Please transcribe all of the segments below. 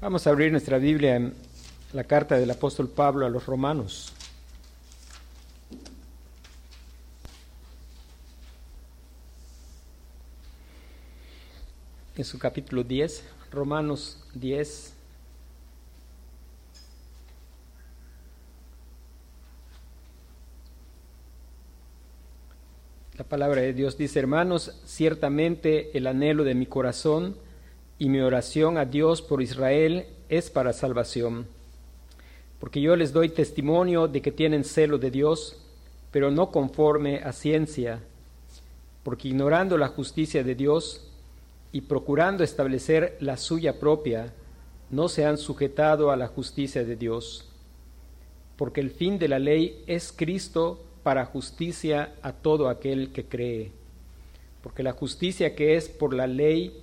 Vamos a abrir nuestra Biblia en la carta del apóstol Pablo a los romanos. En su capítulo 10, Romanos 10. La palabra de Dios dice, hermanos, ciertamente el anhelo de mi corazón y mi oración a Dios por Israel es para salvación. Porque yo les doy testimonio de que tienen celo de Dios, pero no conforme a ciencia, porque ignorando la justicia de Dios y procurando establecer la suya propia, no se han sujetado a la justicia de Dios. Porque el fin de la ley es Cristo para justicia a todo aquel que cree. Porque la justicia que es por la ley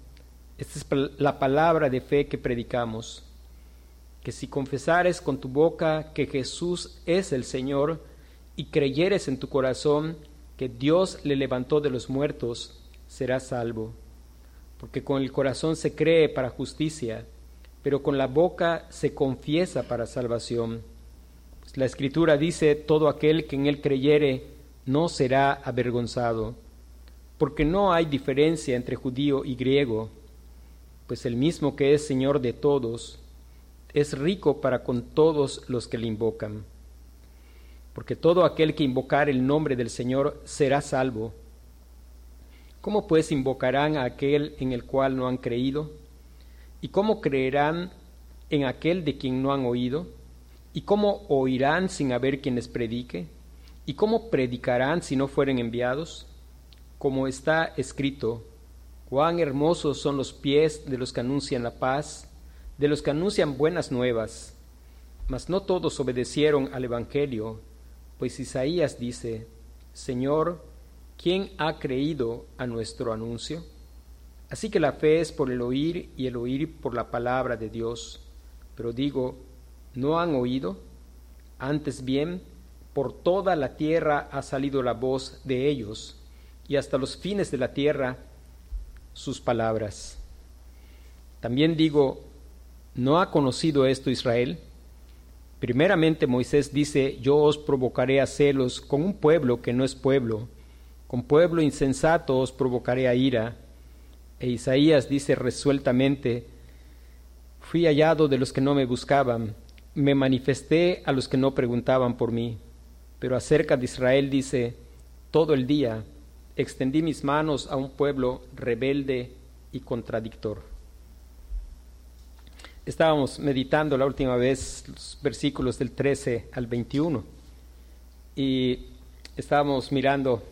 esta es la palabra de fe que predicamos, que si confesares con tu boca que Jesús es el Señor y creyeres en tu corazón que Dios le levantó de los muertos, serás salvo. Porque con el corazón se cree para justicia, pero con la boca se confiesa para salvación. Pues la Escritura dice, todo aquel que en él creyere no será avergonzado, porque no hay diferencia entre judío y griego pues el mismo que es Señor de todos, es rico para con todos los que le invocan. Porque todo aquel que invocar el nombre del Señor será salvo. ¿Cómo pues invocarán a aquel en el cual no han creído? ¿Y cómo creerán en aquel de quien no han oído? ¿Y cómo oirán sin haber quien les predique? ¿Y cómo predicarán si no fueren enviados? Como está escrito, Cuán hermosos son los pies de los que anuncian la paz, de los que anuncian buenas nuevas. Mas no todos obedecieron al Evangelio, pues Isaías dice, Señor, ¿quién ha creído a nuestro anuncio? Así que la fe es por el oír y el oír por la palabra de Dios. Pero digo, ¿no han oído? Antes bien, por toda la tierra ha salido la voz de ellos, y hasta los fines de la tierra sus palabras. También digo, ¿no ha conocido esto Israel? Primeramente Moisés dice, yo os provocaré a celos con un pueblo que no es pueblo, con pueblo insensato os provocaré a ira. E Isaías dice resueltamente, fui hallado de los que no me buscaban, me manifesté a los que no preguntaban por mí. Pero acerca de Israel dice, todo el día extendí mis manos a un pueblo rebelde y contradictor. Estábamos meditando la última vez los versículos del 13 al 21 y estábamos mirando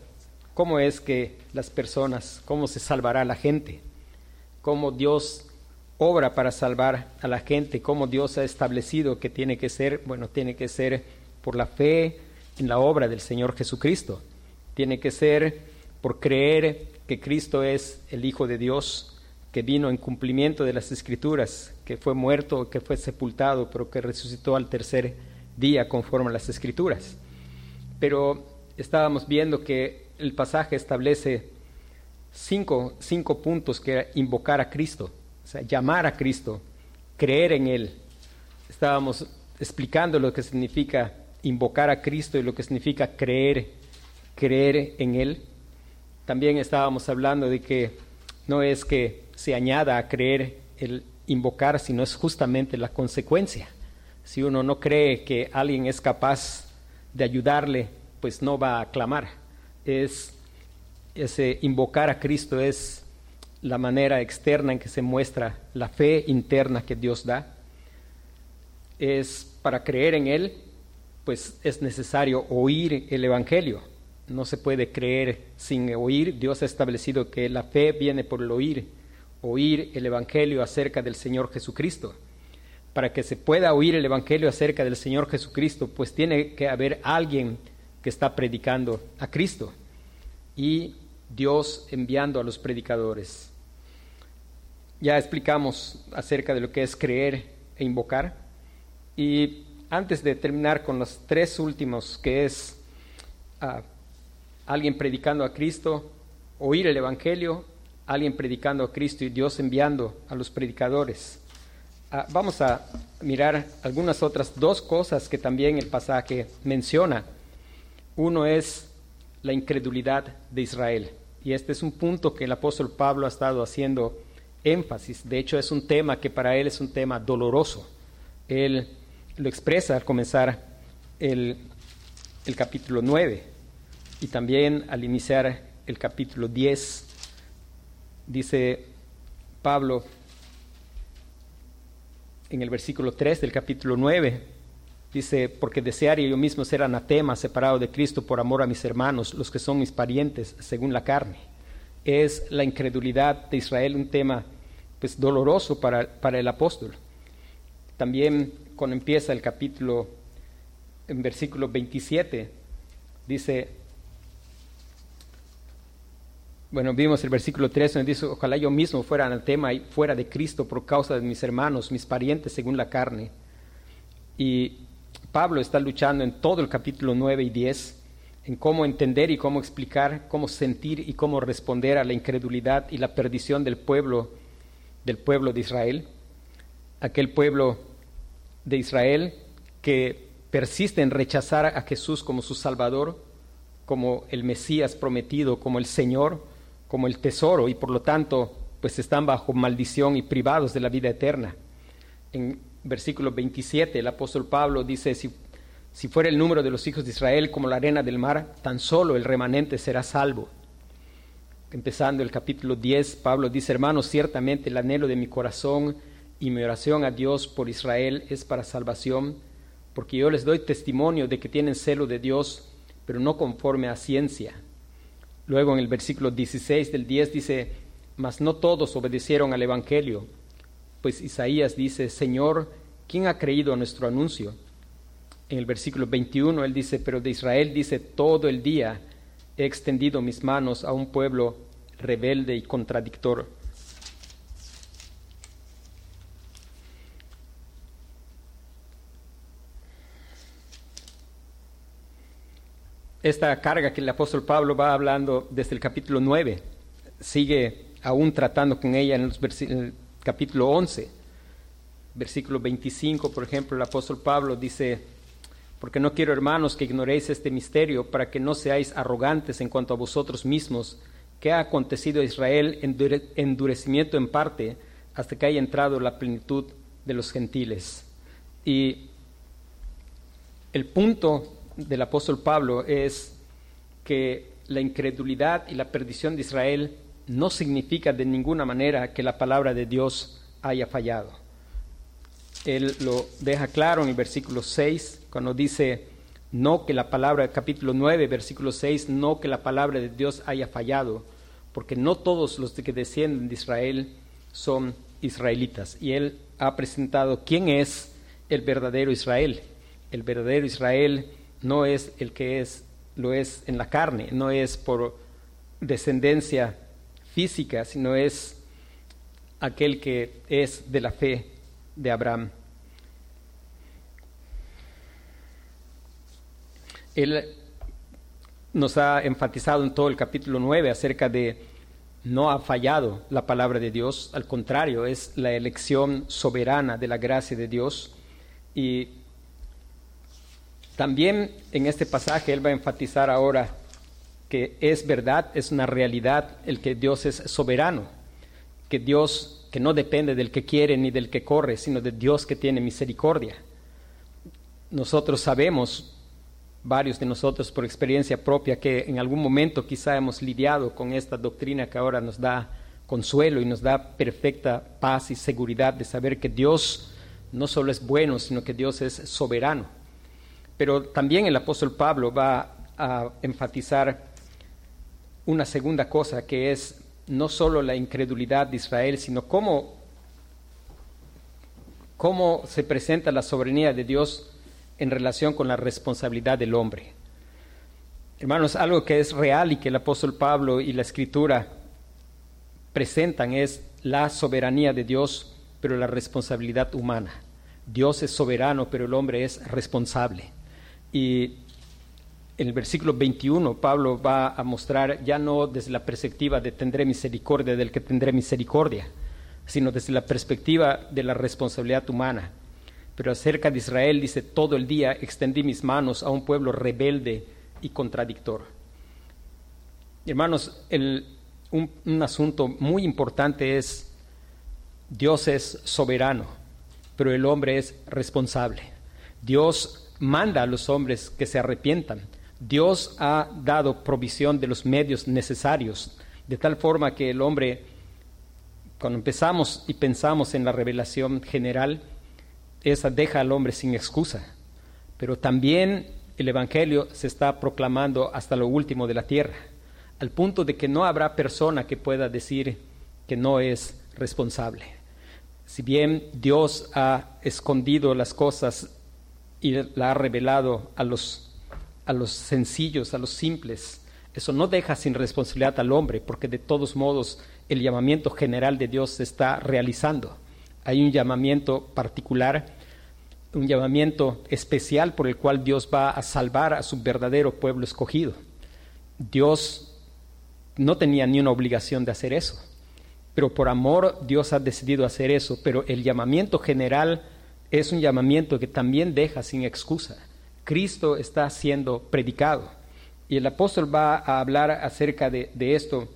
cómo es que las personas, cómo se salvará la gente, cómo Dios obra para salvar a la gente, cómo Dios ha establecido que tiene que ser, bueno, tiene que ser por la fe en la obra del Señor Jesucristo, tiene que ser por creer que Cristo es el Hijo de Dios, que vino en cumplimiento de las Escrituras, que fue muerto, que fue sepultado, pero que resucitó al tercer día conforme a las Escrituras. Pero estábamos viendo que el pasaje establece cinco, cinco puntos que era invocar a Cristo, o sea, llamar a Cristo, creer en Él. Estábamos explicando lo que significa invocar a Cristo y lo que significa creer, creer en Él. También estábamos hablando de que no es que se añada a creer el invocar, sino es justamente la consecuencia. Si uno no cree que alguien es capaz de ayudarle, pues no va a clamar. Es ese invocar a Cristo es la manera externa en que se muestra la fe interna que Dios da. Es para creer en Él, pues es necesario oír el Evangelio no se puede creer sin oír. Dios ha establecido que la fe viene por el oír, oír el Evangelio acerca del Señor Jesucristo. para que se pueda oír el Evangelio acerca del Señor Jesucristo, pues tiene que haber alguien que está predicando a Cristo y Dios enviando a los predicadores. Ya explicamos acerca de lo que es creer e invocar. Y antes de terminar con los tres últimos, que es ah, alguien predicando a Cristo, oír el Evangelio, alguien predicando a Cristo y Dios enviando a los predicadores. Ah, vamos a mirar algunas otras dos cosas que también el pasaje menciona. Uno es la incredulidad de Israel. Y este es un punto que el apóstol Pablo ha estado haciendo énfasis. De hecho, es un tema que para él es un tema doloroso. Él lo expresa al comenzar el, el capítulo 9 y también al iniciar el capítulo 10. Dice Pablo en el versículo 3 del capítulo 9, dice, porque desearía yo mismo ser anatema, separado de Cristo por amor a mis hermanos, los que son mis parientes según la carne. Es la incredulidad de Israel un tema pues doloroso para, para el apóstol. También cuando empieza el capítulo, en versículo 27, dice, bueno, vimos el versículo 3 donde dice, ojalá yo mismo fuera anatema y fuera de Cristo por causa de mis hermanos, mis parientes según la carne. Y Pablo está luchando en todo el capítulo 9 y 10 en cómo entender y cómo explicar, cómo sentir y cómo responder a la incredulidad y la perdición del pueblo, del pueblo de Israel. Aquel pueblo de Israel que persiste en rechazar a Jesús como su Salvador, como el Mesías prometido, como el Señor, como el tesoro y por lo tanto pues están bajo maldición y privados de la vida eterna. En versículo 27 el apóstol Pablo dice, si, fuera el número de los hijos de Israel como la arena del mar, tan solo el remanente será salvo. Empezando el capítulo 10, Pablo dice, hermanos, ciertamente el anhelo de mi corazón y mi oración a Dios por Israel es para salvación, porque yo les doy testimonio de que tienen celo de Dios, pero no conforme a ciencia Luego en el versículo 16 del 10 dice, mas no todos obedecieron al Evangelio, pues Isaías dice, Señor, ¿quién ha creído a nuestro anuncio? En el versículo 21 él dice, pero de Israel dice, todo el día he extendido mis manos a un pueblo rebelde y contradictor. Esta carga que el apóstol Pablo va hablando desde el capítulo 9, sigue aún tratando con ella en, el capítulo 11. Versículo 25, por ejemplo, el apóstol Pablo dice, porque no quiero, hermanos, que ignoréis este misterio, para que no seáis arrogantes en cuanto a vosotros mismos, que ha acontecido a Israel endurecimiento en parte, hasta que haya entrado la plenitud de los gentiles. Y el punto del apóstol Pablo es que la incredulidad y la perdición de Israel no significa de ninguna manera que la palabra de Dios haya fallado. Él lo deja claro en el versículo 6, cuando dice, no que la palabra, capítulo 9, versículo 6, no que la palabra de Dios haya fallado, porque no todos los que descienden de Israel son israelitas. Y él ha presentado quién es el verdadero Israel. El verdadero Israel no es el que es, lo es en la carne, no es por descendencia física, sino es aquel que es de la fe de Abraham. Él nos ha enfatizado en todo el capítulo 9 acerca de no ha fallado la palabra de Dios, al contrario, es la elección soberana de la gracia de Dios y también en este pasaje él va a enfatizar ahora que es verdad, es una realidad el que Dios es soberano, que Dios que no depende del que quiere ni del que corre, sino de Dios que tiene misericordia. Nosotros sabemos, varios de nosotros por experiencia propia, que en algún momento quizá hemos lidiado con esta doctrina que ahora nos da consuelo y nos da perfecta paz y seguridad de saber que Dios no solo es bueno, sino que Dios es soberano pero también el apóstol Pablo va a enfatizar una segunda cosa, que es no solo la incredulidad de Israel, sino cómo, cómo se presenta la soberanía de Dios en relación con la responsabilidad del hombre. Hermanos, algo que es real y que el apóstol Pablo y la escritura presentan es la soberanía de Dios, pero la responsabilidad humana. Dios es soberano, pero el hombre es responsable. Y en el versículo 21 Pablo va a mostrar ya no desde la perspectiva de tendré misericordia del que tendré misericordia, sino desde la perspectiva de la responsabilidad humana. Pero acerca de Israel dice, todo el día extendí mis manos a un pueblo rebelde y contradictor. Hermanos, un, un asunto muy importante es, Dios es soberano, pero el hombre es responsable. Dios manda a los hombres que se arrepientan, Dios ha dado provisión de los medios necesarios, de tal forma que el hombre, cuando empezamos y pensamos en la revelación general, esa deja al hombre sin excusa. Pero también el Evangelio se está proclamando hasta lo último de la tierra, al punto de que no habrá persona que pueda decir que no es responsable. Si bien Dios ha escondido las cosas y la ha revelado a los a los sencillos, a los simples. Eso no deja sin responsabilidad al hombre, porque de todos modos el llamamiento general de Dios se está realizando. Hay un llamamiento particular, un llamamiento especial por el cual Dios va a salvar a su verdadero pueblo escogido. Dios no tenía ni una obligación de hacer eso, pero por amor Dios ha decidido hacer eso, pero el llamamiento general es un llamamiento que también deja sin excusa. Cristo está siendo predicado. Y el apóstol va a hablar acerca de, esto,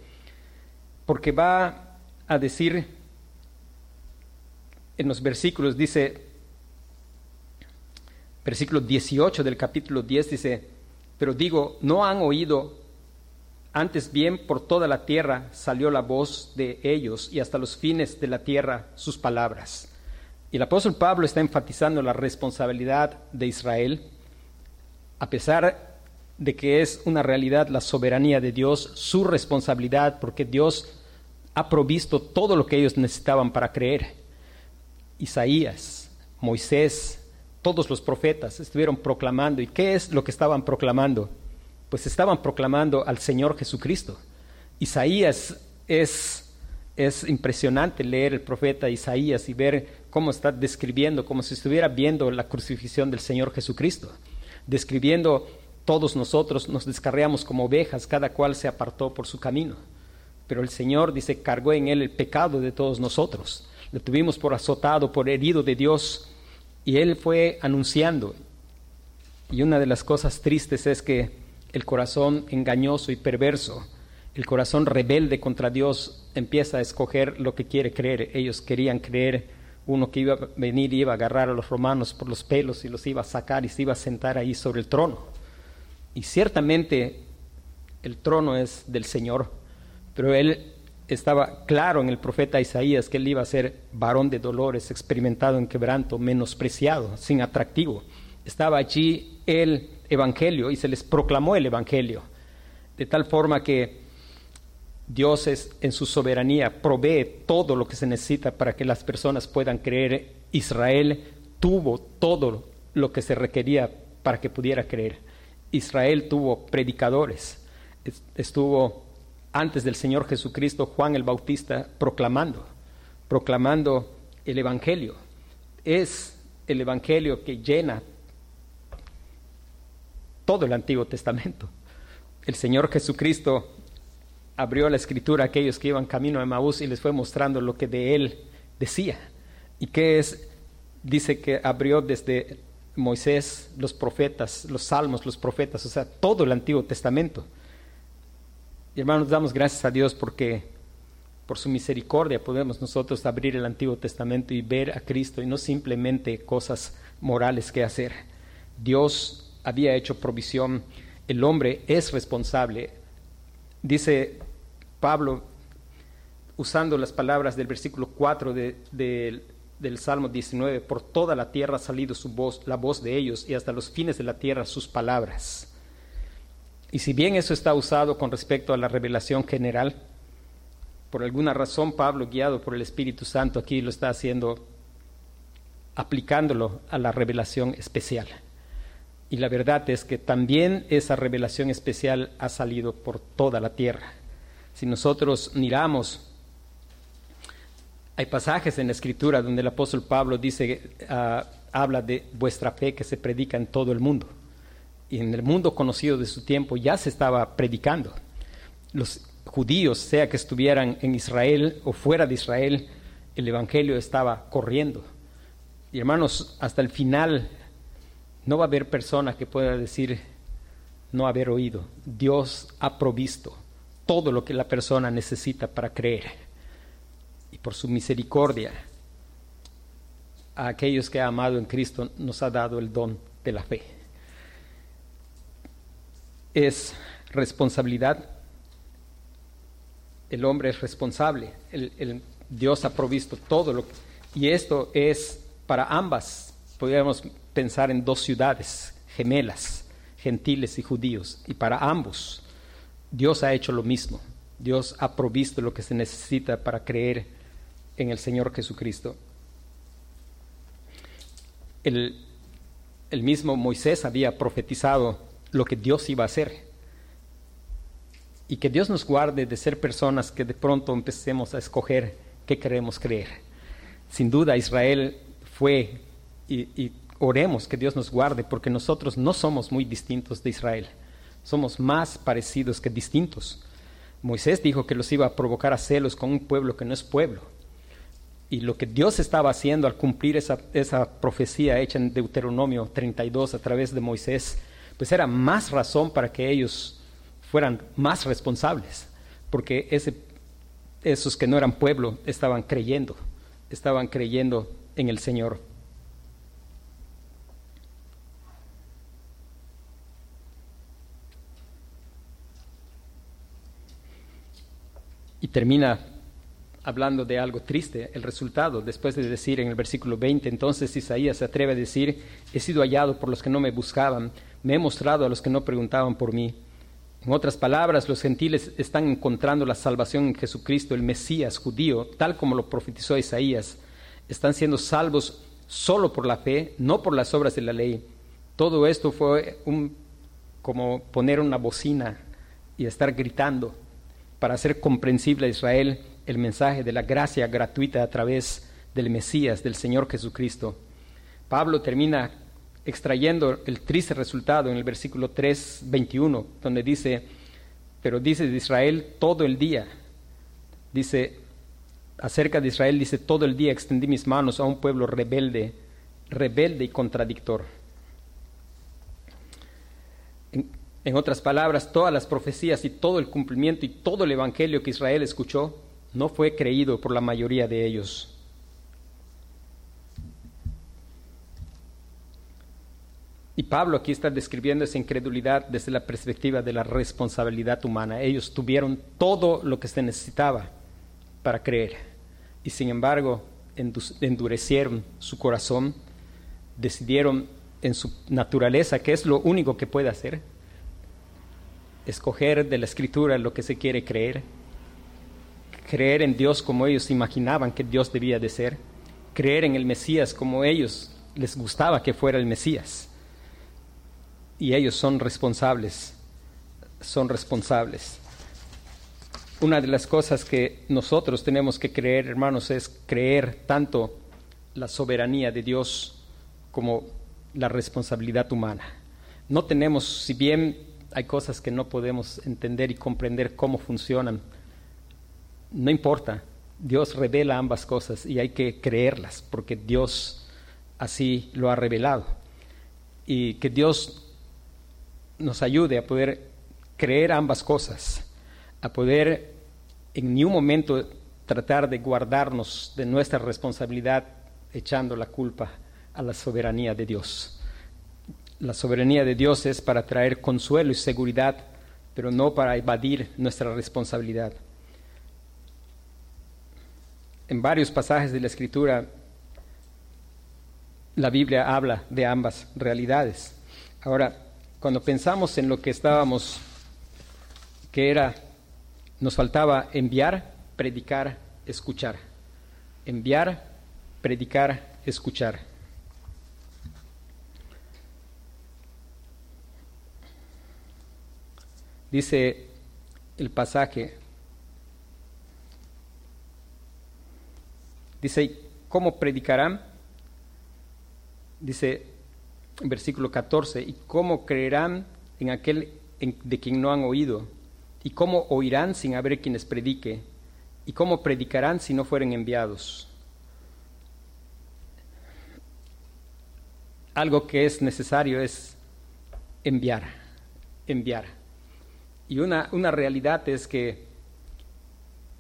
porque va a decir en los versículos, dice, versículo 18 del capítulo 10 dice, pero digo, no han oído, antes bien por toda la tierra salió la voz de ellos y hasta los fines de la tierra sus palabras. El apóstol Pablo está enfatizando la responsabilidad de Israel a pesar de que es una realidad la soberanía de Dios, su responsabilidad, porque Dios ha provisto todo lo que ellos necesitaban para creer. Isaías, Moisés, todos los profetas estuvieron proclamando. ¿Y qué es lo que estaban proclamando? Pues estaban proclamando al Señor Jesucristo. Isaías es, es impresionante leer el profeta Isaías y ver cómo está describiendo, como si estuviera viendo la crucifixión del Señor Jesucristo describiendo todos nosotros nos descarriamos como ovejas, cada cual se apartó por su camino. Pero el Señor dice, cargó en él el pecado de todos nosotros. Le tuvimos por azotado, por herido de Dios, y él fue anunciando. Y una de las cosas tristes es que el corazón engañoso y perverso, el corazón rebelde contra Dios, empieza a escoger lo que quiere creer. Ellos querían creer uno que iba a venir y iba a agarrar a los romanos por los pelos y los iba a sacar y se iba a sentar ahí sobre el trono. Y ciertamente el trono es del Señor, pero él estaba claro en el profeta Isaías que él iba a ser varón de dolores, experimentado en quebranto, menospreciado, sin atractivo. Estaba allí el Evangelio y se les proclamó el Evangelio, de tal forma que Dios es, en su soberanía provee todo lo que se necesita para que las personas puedan creer. Israel tuvo todo lo que se requería para que pudiera creer. Israel tuvo predicadores. Estuvo antes del Señor Jesucristo Juan el Bautista proclamando, proclamando el Evangelio. Es el Evangelio que llena todo el Antiguo Testamento. El Señor Jesucristo abrió la escritura a aquellos que iban camino a Maús y les fue mostrando lo que de él decía. ¿Y qué es? Dice que abrió desde Moisés, los profetas, los salmos, los profetas, o sea, todo el Antiguo Testamento. Y hermanos, damos gracias a Dios porque por su misericordia podemos nosotros abrir el Antiguo Testamento y ver a Cristo y no simplemente cosas morales que hacer. Dios había hecho provisión, el hombre es responsable Dice Pablo, usando las palabras del versículo 4 del Salmo 19, por toda la tierra ha salido su voz, la voz de ellos, y hasta los fines de la tierra sus palabras. Y si bien eso está usado con respecto a la revelación general, por alguna razón Pablo, guiado por el Espíritu Santo, aquí lo está haciendo aplicándolo a la revelación especial. Y la verdad es que también esa revelación especial ha salido por toda la tierra. Si nosotros miramos, hay pasajes en la escritura donde el apóstol Pablo dice, uh, habla de vuestra fe que se predica en todo el mundo. Y en el mundo conocido de su tiempo ya se estaba predicando. Los judíos, sea que estuvieran en Israel o fuera de Israel, el Evangelio estaba corriendo. Y hermanos, hasta el final no va a haber persona que pueda decir no haber oído. Dios ha provisto todo lo que la persona necesita para creer. Y por su misericordia, a aquellos que ha amado en Cristo nos ha dado el don de la fe. Es responsabilidad. El hombre es responsable. El, Dios ha provisto todo lo que... Y esto es para ambas. Podríamos pensar en dos ciudades gemelas, gentiles y judíos. Y para ambos Dios ha hecho lo mismo. Dios ha provisto lo que se necesita para creer en el Señor Jesucristo. El, mismo Moisés había profetizado lo que Dios iba a hacer. Y que Dios nos guarde de ser personas que de pronto empecemos a escoger qué queremos creer. Sin duda Israel fue, y oremos que Dios nos guarde, porque nosotros no somos muy distintos de Israel somos más parecidos que distintos. Moisés dijo que los iba a provocar a celos con un pueblo que no es pueblo. Y lo que Dios estaba haciendo al cumplir esa, esa profecía hecha en Deuteronomio 32 a través de Moisés, pues era más razón para que ellos fueran más responsables, porque ese, esos que no eran pueblo estaban creyendo, estaban creyendo en el Señor. Y termina hablando de algo triste, el resultado, después de decir en el versículo 20, entonces Isaías se atreve a decir, he sido hallado por los que no me buscaban, me he mostrado a los que no preguntaban por mí. En otras palabras, los gentiles están encontrando la salvación en Jesucristo, el Mesías judío, tal como lo profetizó Isaías. Están siendo salvos solo por la fe, no por las obras de la ley. Todo esto fue como poner una bocina y estar gritando para hacer comprensible a Israel el mensaje de la gracia gratuita a través del Mesías, del Señor Jesucristo. Pablo termina extrayendo el triste resultado en el versículo 3, 21, donde dice, pero dice de Israel todo el día, dice, acerca de Israel, dice, todo el día extendí mis manos a un pueblo rebelde, rebelde y contradictor. Otras palabras, todas las profecías y todo el cumplimiento y todo el evangelio que Israel escuchó no fue creído por la mayoría de ellos. Y Pablo aquí está describiendo esa incredulidad desde la perspectiva de la responsabilidad humana. Ellos tuvieron todo lo que se necesitaba para creer y sin embargo endurecieron su corazón, decidieron en su naturaleza, que es lo único que puede hacer, escoger de la escritura lo que se quiere creer, creer en Dios como ellos imaginaban que Dios debía de ser, creer en el Mesías como ellos les gustaba que fuera el Mesías. Y ellos son responsables, son responsables. Una de las cosas que nosotros tenemos que creer, hermanos, es creer tanto la soberanía de Dios como la responsabilidad humana. No tenemos, si bien hay cosas que no podemos entender y comprender cómo funcionan. No importa, Dios revela ambas cosas y hay que creerlas porque Dios así lo ha revelado. Y que Dios nos ayude a poder creer ambas cosas, a poder en ni un momento tratar de guardarnos de nuestra responsabilidad echando la culpa a la soberanía de Dios. La soberanía de Dios es para traer consuelo y seguridad, pero no para evadir nuestra responsabilidad. En varios pasajes de la Escritura, la Biblia habla de ambas realidades. Ahora, cuando pensamos en lo que estábamos, que era, nos faltaba enviar, predicar, escuchar. Enviar, predicar, escuchar. Dice el pasaje, dice, ¿cómo predicarán? Dice, versículo 14, ¿y cómo creerán en aquel de quien no han oído? ¿Y cómo oirán sin haber quienes predique? ¿Y cómo predicarán si no fueren enviados? Algo que es necesario es enviar, enviar. Y una, una realidad es que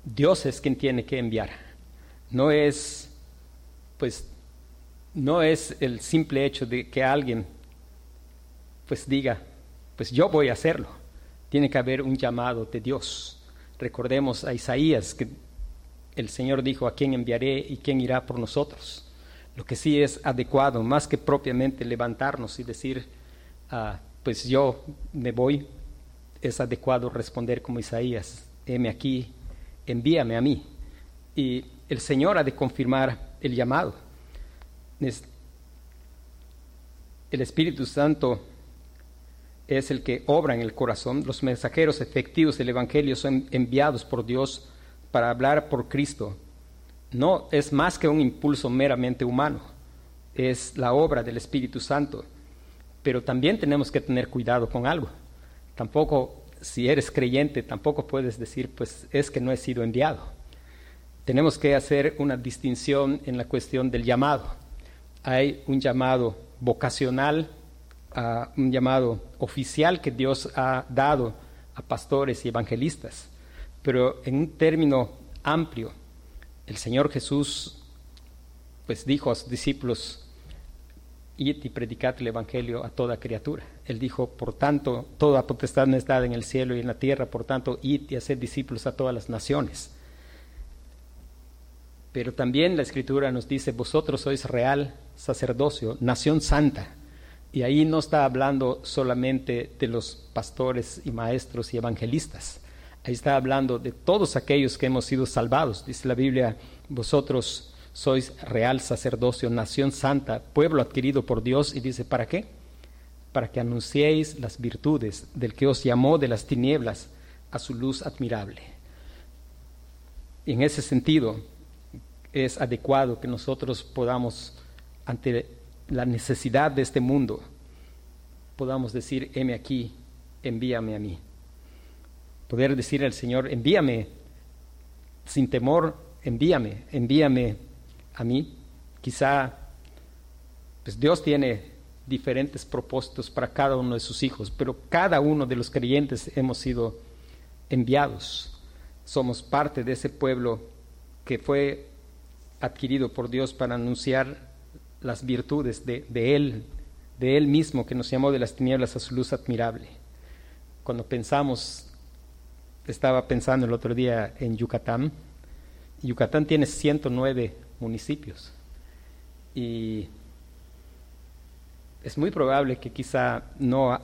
Dios es quien tiene que enviar. No es, pues, no es el simple hecho de que alguien pues diga, pues yo voy a hacerlo. Tiene que haber un llamado de Dios. Recordemos a Isaías que el Señor dijo, ¿a quién enviaré y quién irá por nosotros? Lo que sí es adecuado, más que propiamente levantarnos y decir, ah, pues yo me voy, es adecuado responder como Isaías, heme aquí, envíame a mí. Y el Señor ha de confirmar el llamado el Espíritu Santo es el que obra en el corazón. Los mensajeros efectivos del Evangelio son enviados por Dios para hablar por Cristo. No es más que un impulso meramente humano, es la obra del Espíritu Santo. Pero también tenemos que tener cuidado con algo. Tampoco, si eres creyente, tampoco puedes decir, pues es que no he sido enviado. Tenemos que hacer una distinción en la cuestión del llamado hay un llamado vocacional, un llamado oficial que Dios ha dado a pastores y evangelistas. Pero en un término amplio, el Señor Jesús pues dijo a sus discípulos, id y predicad el Evangelio a toda criatura. Él dijo, por tanto, toda potestad me está en el cielo y en la tierra, por tanto, id y haced discípulos a todas las naciones. Pero también la Escritura nos dice, vosotros sois real sacerdocio, nación santa. Y ahí no está hablando solamente de los pastores y maestros y evangelistas. Ahí está hablando de todos aquellos que hemos sido salvados. Dice la Biblia, vosotros sois real sacerdocio, nación santa, pueblo adquirido por Dios. Y dice, ¿para qué? Para que anunciéis las virtudes del que os llamó de las tinieblas a su luz admirable. Y en ese sentido, es adecuado que nosotros podamos, ante la necesidad de este mundo, podamos decir, heme aquí, envíame a mí. Poder decir al Señor, envíame, sin temor, envíame, envíame a mí. Quizá, pues Dios tiene diferentes propósitos para cada uno de sus hijos, pero cada uno de los creyentes hemos sido enviados. Somos parte de ese pueblo que fue adquirido por Dios para anunciar las virtudes de, Él, de Él mismo que nos llamó de las tinieblas a su luz admirable. Cuando pensamos, estaba pensando el otro día en Yucatán, Yucatán tiene 109 municipios y es muy probable que quizá no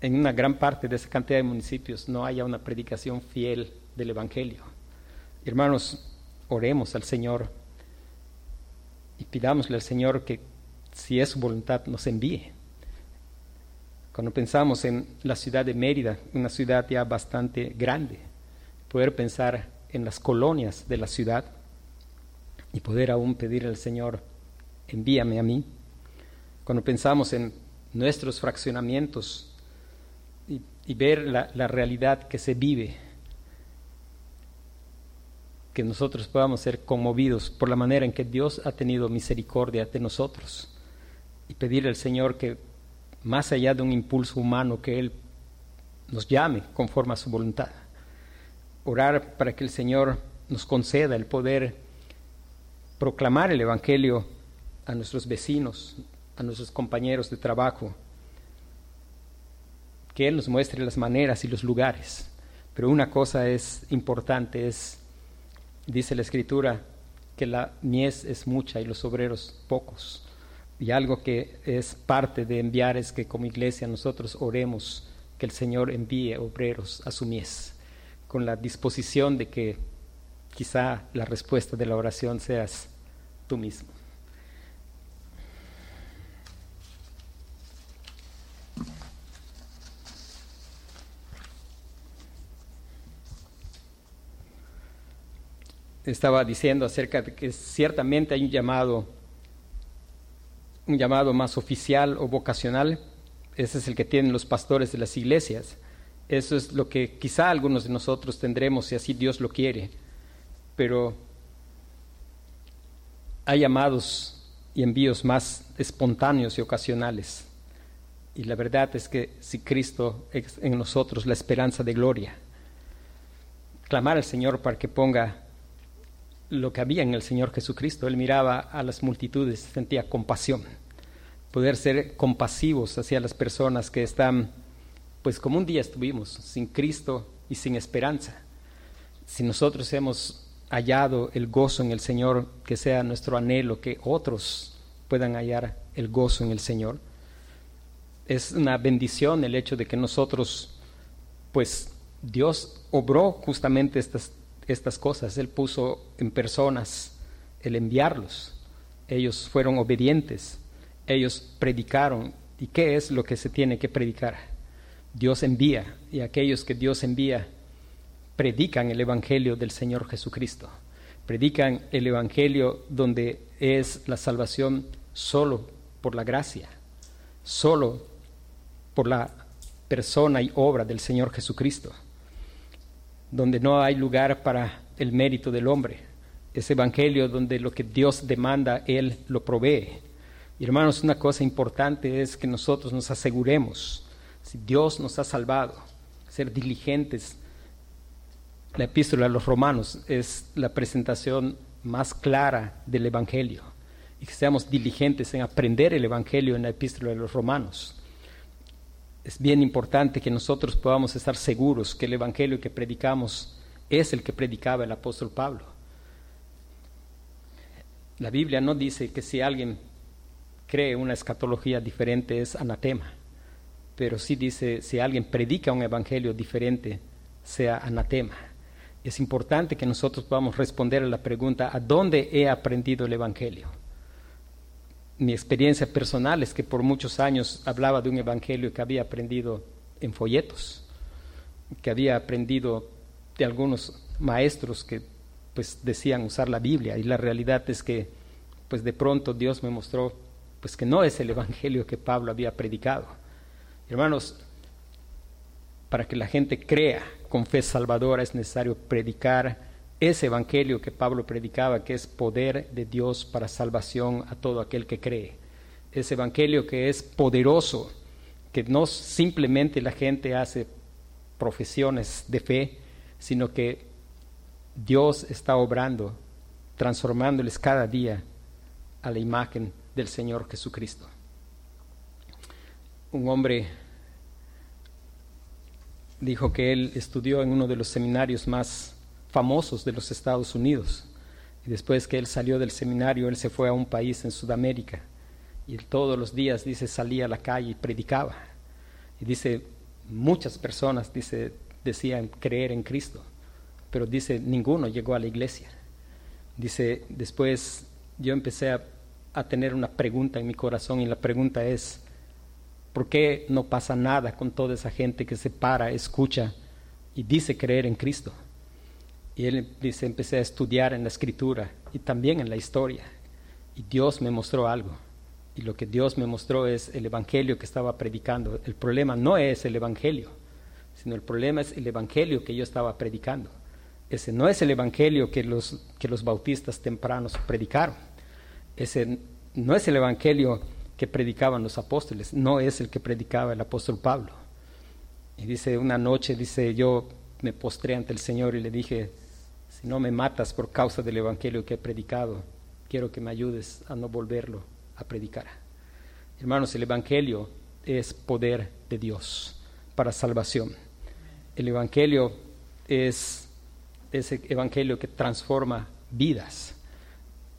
en una gran parte de esa cantidad de municipios no haya una predicación fiel del Evangelio. Hermanos, oremos al Señor y pidámosle al Señor que si es su voluntad nos envíe. Cuando pensamos en la ciudad de Mérida, una ciudad ya bastante grande, poder pensar en las colonias de la ciudad y poder aún pedir al Señor, envíame a mí. Cuando pensamos en nuestros fraccionamientos y, ver la, la realidad que se vive que nosotros podamos ser conmovidos por la manera en que Dios ha tenido misericordia de nosotros y pedir al Señor que más allá de un impulso humano, que Él nos llame conforme a su voluntad. Orar para que el Señor nos conceda el poder proclamar el Evangelio a nuestros vecinos, a nuestros compañeros de trabajo, que Él nos muestre las maneras y los lugares. Pero una cosa es importante, es dice la escritura que la mies es mucha y los obreros pocos. Y algo que es parte de enviar es que como iglesia nosotros oremos que el Señor envíe obreros a su mies, con la disposición de que Quizá la respuesta de la oración seas tú mismo. Estaba diciendo acerca de que ciertamente hay un llamado, un llamado más oficial o vocacional. Ese es el que tienen los pastores de las iglesias. Eso es lo que quizá algunos de nosotros tendremos si así Dios lo quiere pero hay llamados y envíos más espontáneos y ocasionales. Y la verdad es que si Cristo es en nosotros la esperanza de gloria, clamar al Señor para que ponga lo que había en el Señor Jesucristo. Él miraba a las multitudes, sentía compasión. Poder ser compasivos hacia las personas que están, pues como un día estuvimos, sin Cristo y sin esperanza. Si nosotros hemos hallado el gozo en el Señor, que sea nuestro anhelo, que otros puedan hallar el gozo en el Señor. Es una bendición el hecho de que nosotros, pues Dios obró justamente estas, estas cosas, Él puso en personas el enviarlos, ellos fueron obedientes, ellos predicaron. ¿Y qué es lo que se tiene que predicar? Dios envía y aquellos que Dios envía predican el Evangelio del Señor Jesucristo, predican el Evangelio donde es la salvación solo por la gracia, solo por la persona y obra del Señor Jesucristo, donde no hay lugar para el mérito del hombre, ese Evangelio donde lo que Dios demanda, Él lo provee. Y hermanos, una cosa importante es que nosotros nos aseguremos, si Dios nos ha salvado, ser diligentes la epístola a los romanos es la presentación más clara del Evangelio y que seamos diligentes en aprender el Evangelio en la epístola de los romanos. Es bien importante que nosotros podamos estar seguros que el Evangelio que predicamos es el que predicaba el apóstol Pablo. La Biblia no dice que si alguien cree una escatología diferente es anatema, pero sí dice si alguien predica un evangelio diferente sea anatema es importante que nosotros podamos responder a la pregunta, ¿a dónde he aprendido el Evangelio? Mi experiencia personal es que por muchos años hablaba de un Evangelio que había aprendido en folletos, que había aprendido de algunos maestros que pues decían usar la Biblia y la realidad es que pues de pronto Dios me mostró pues que no es el evangelio que Pablo había predicado. Hermanos, para que la gente crea con fe salvadora es necesario predicar ese evangelio que Pablo predicaba, que es poder de Dios para salvación a todo aquel que cree. Ese evangelio que es poderoso, que no simplemente la gente hace profesiones de fe, sino que Dios está obrando, transformándoles cada día a la imagen del Señor Jesucristo. Un hombre dijo que él estudió en uno de los seminarios más famosos de los Estados Unidos. Y después que él salió del seminario, él se fue a un país en Sudamérica. Y todos los días, dice, salía a la calle y predicaba. Y dice, muchas personas, dice, decían creer en Cristo. Pero dice, ninguno llegó a la iglesia. Dice, después yo empecé a, a tener una pregunta en mi corazón y la pregunta es, ¿Por qué no pasa nada con toda esa gente que se para, escucha y dice creer en Cristo? Y él dice, empecé a estudiar en la escritura y también en la historia. Y Dios me mostró algo. Y lo que Dios me mostró es el evangelio que estaba predicando. El problema no es el evangelio, sino el problema es el evangelio que yo estaba predicando. Ese no es el evangelio que los, que los bautistas tempranos predicaron. Ese no es el evangelio que predicaban los apóstoles, no es el que predicaba el apóstol Pablo. Y dice, una noche, dice, yo me postré ante el Señor y le dije, si no me matas por causa del Evangelio que he predicado, quiero que me ayudes a no volverlo a predicar. Hermanos, el Evangelio es poder de Dios para salvación. El Evangelio es ese Evangelio que transforma vidas.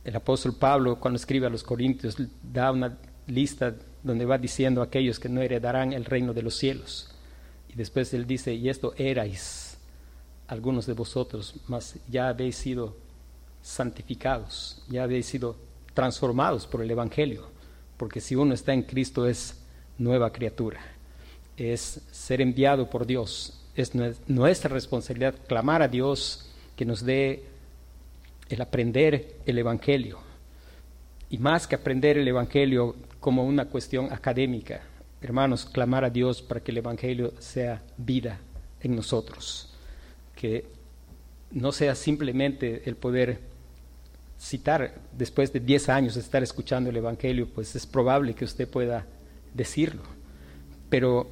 El apóstol Pablo, cuando escribe a los Corintios, da una lista donde va diciendo aquellos que no heredarán el reino de los cielos. Y después él dice, y esto erais algunos de vosotros, mas ya habéis sido santificados, ya habéis sido transformados por el Evangelio, porque si uno está en Cristo es nueva criatura, es ser enviado por Dios, es nuestra responsabilidad clamar a Dios que nos dé el aprender el Evangelio. Y más que aprender el Evangelio como una cuestión académica, hermanos, clamar a Dios para que el Evangelio sea vida en nosotros, que no sea simplemente el poder citar después de 10 años de estar escuchando el Evangelio, pues es probable que usted pueda decirlo, pero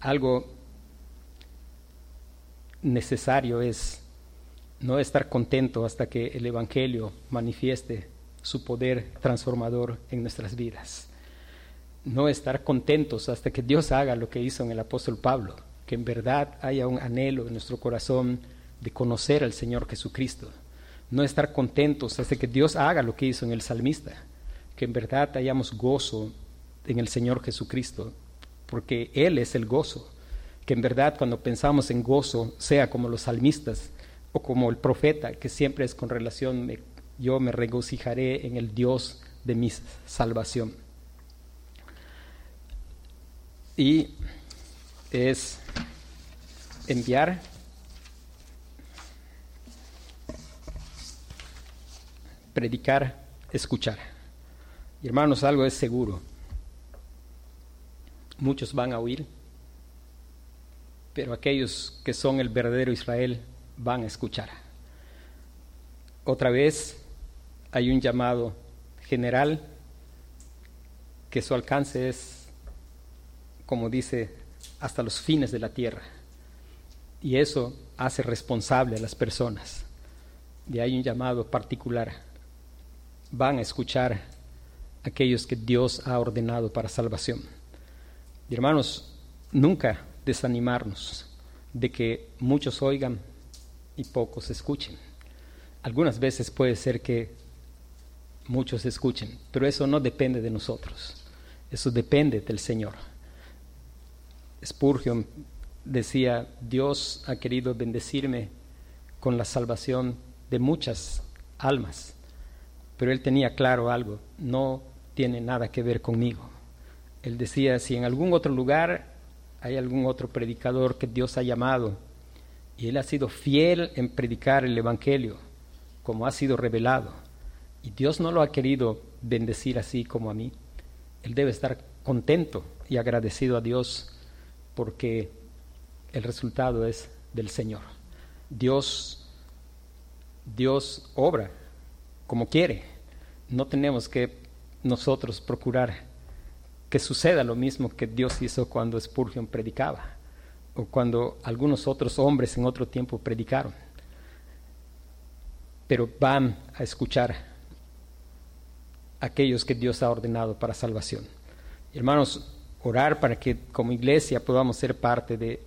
algo necesario es no estar contento hasta que el Evangelio manifieste su poder transformador en nuestras vidas. No estar contentos hasta que Dios haga lo que hizo en el apóstol Pablo, que en verdad haya un anhelo en nuestro corazón de conocer al Señor Jesucristo. No estar contentos hasta que Dios haga lo que hizo en el salmista, que en verdad hayamos gozo en el Señor Jesucristo, porque Él es el gozo. Que en verdad cuando pensamos en gozo, sea como los salmistas o como el profeta, que siempre es con relación, yo me regocijaré en el Dios de mi salvación. Y es enviar predicar, escuchar. Hermanos, algo es seguro. Muchos van a oír, pero aquellos que son el verdadero Israel van a escuchar. Otra vez hay un llamado general que su alcance es, como dice, hasta los fines de la tierra. Y eso hace responsable a las personas. Y hay un llamado particular van a escuchar aquellos que Dios ha ordenado para salvación. Y hermanos, nunca desanimarnos de que muchos oigan y pocos escuchen. Algunas veces puede ser que muchos escuchen, pero eso no depende de nosotros, eso depende del Señor. Spurgeon decía, Dios ha querido bendecirme con la salvación de muchas almas pero él tenía claro algo, no tiene nada que ver conmigo. Él decía, si en algún otro lugar hay algún otro predicador que Dios ha llamado y él ha sido fiel en predicar el Evangelio, como ha sido revelado, y Dios no lo ha querido bendecir así como a mí, él debe estar contento y agradecido a Dios porque el resultado es del Señor. Dios, Dios obra como quiere. No tenemos que nosotros procurar que suceda lo mismo que Dios hizo cuando Spurgeon predicaba o cuando algunos otros hombres en otro tiempo predicaron. Pero van a escuchar aquellos que Dios ha ordenado para salvación. Hermanos, orar para que como iglesia podamos ser parte de,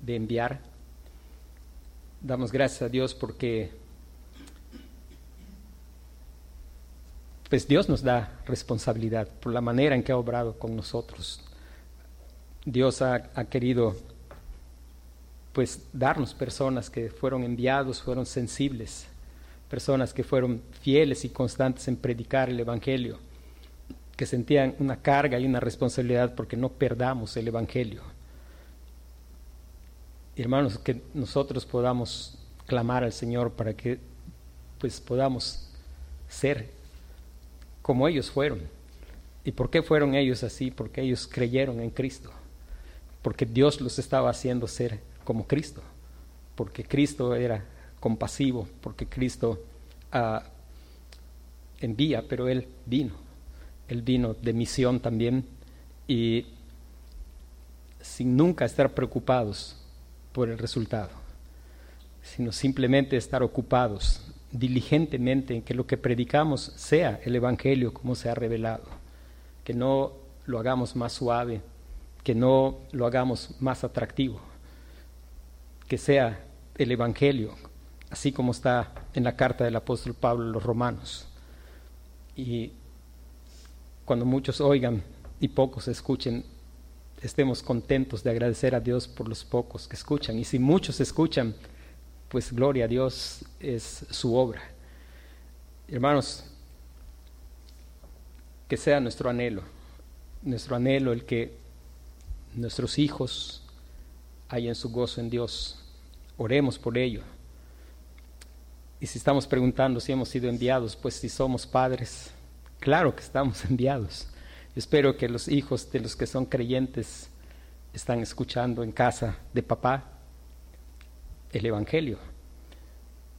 de enviar. Damos gracias a Dios porque pues Dios nos da responsabilidad por la manera en que ha obrado con nosotros. Dios ha, querido pues darnos personas que fueron enviados, fueron sensibles, personas que fueron fieles y constantes en predicar el Evangelio, que sentían una carga y una responsabilidad porque no perdamos el Evangelio. Hermanos, que nosotros podamos clamar al Señor para que pues podamos ser como ellos fueron. ¿Y por qué fueron ellos así? Porque ellos creyeron en Cristo. Porque Dios los estaba haciendo ser como Cristo. Porque Cristo era compasivo. Porque Cristo ah, envía, pero Él vino. Él vino de misión también. Y sin nunca estar preocupados por el resultado, sino simplemente estar ocupados diligentemente en que lo que predicamos sea el Evangelio como se ha revelado, que no lo hagamos más suave, que no lo hagamos más atractivo, que sea el Evangelio, así como está en la carta del apóstol Pablo a los romanos. Y cuando muchos oigan y pocos escuchen, estemos contentos de agradecer a Dios por los pocos que escuchan. Y si muchos escuchan, pues gloria a Dios es su obra. Hermanos, que sea nuestro anhelo, nuestro anhelo el que nuestros hijos hayan su gozo en Dios. Oremos por ello. Y si estamos preguntando si hemos sido enviados, pues si somos padres, claro que estamos enviados. Espero que los hijos de los que son creyentes están escuchando en casa de papá el Evangelio.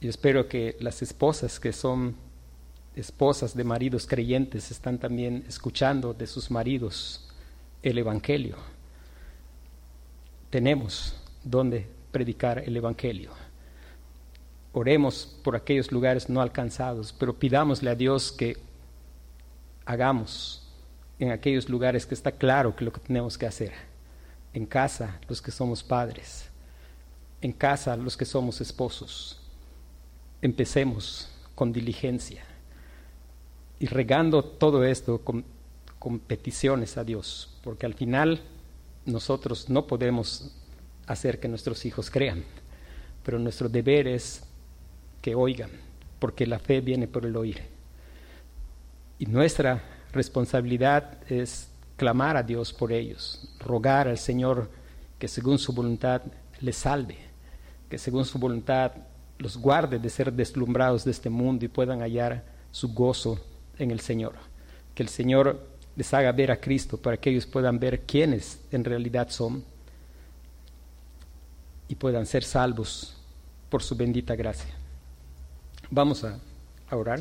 Y espero que las esposas que son esposas de maridos creyentes están también escuchando de sus maridos el Evangelio. Tenemos donde predicar el Evangelio. Oremos por aquellos lugares no alcanzados, pero pidámosle a Dios que hagamos en aquellos lugares que está claro que lo que tenemos que hacer. En casa, los que somos padres. En casa, los que somos esposos. Empecemos con diligencia y regando todo esto con, con peticiones a Dios, porque al final nosotros no podemos hacer que nuestros hijos crean, pero nuestro deber es que oigan, porque la fe viene por el oír. Y nuestra responsabilidad es clamar a Dios por ellos, rogar al Señor que según su voluntad les salve, que según su voluntad los guarde de ser deslumbrados de este mundo y puedan hallar su gozo en el Señor. Que el Señor les haga ver a Cristo para que ellos puedan ver quiénes en realidad son y puedan ser salvos por su bendita gracia. Vamos a, orar.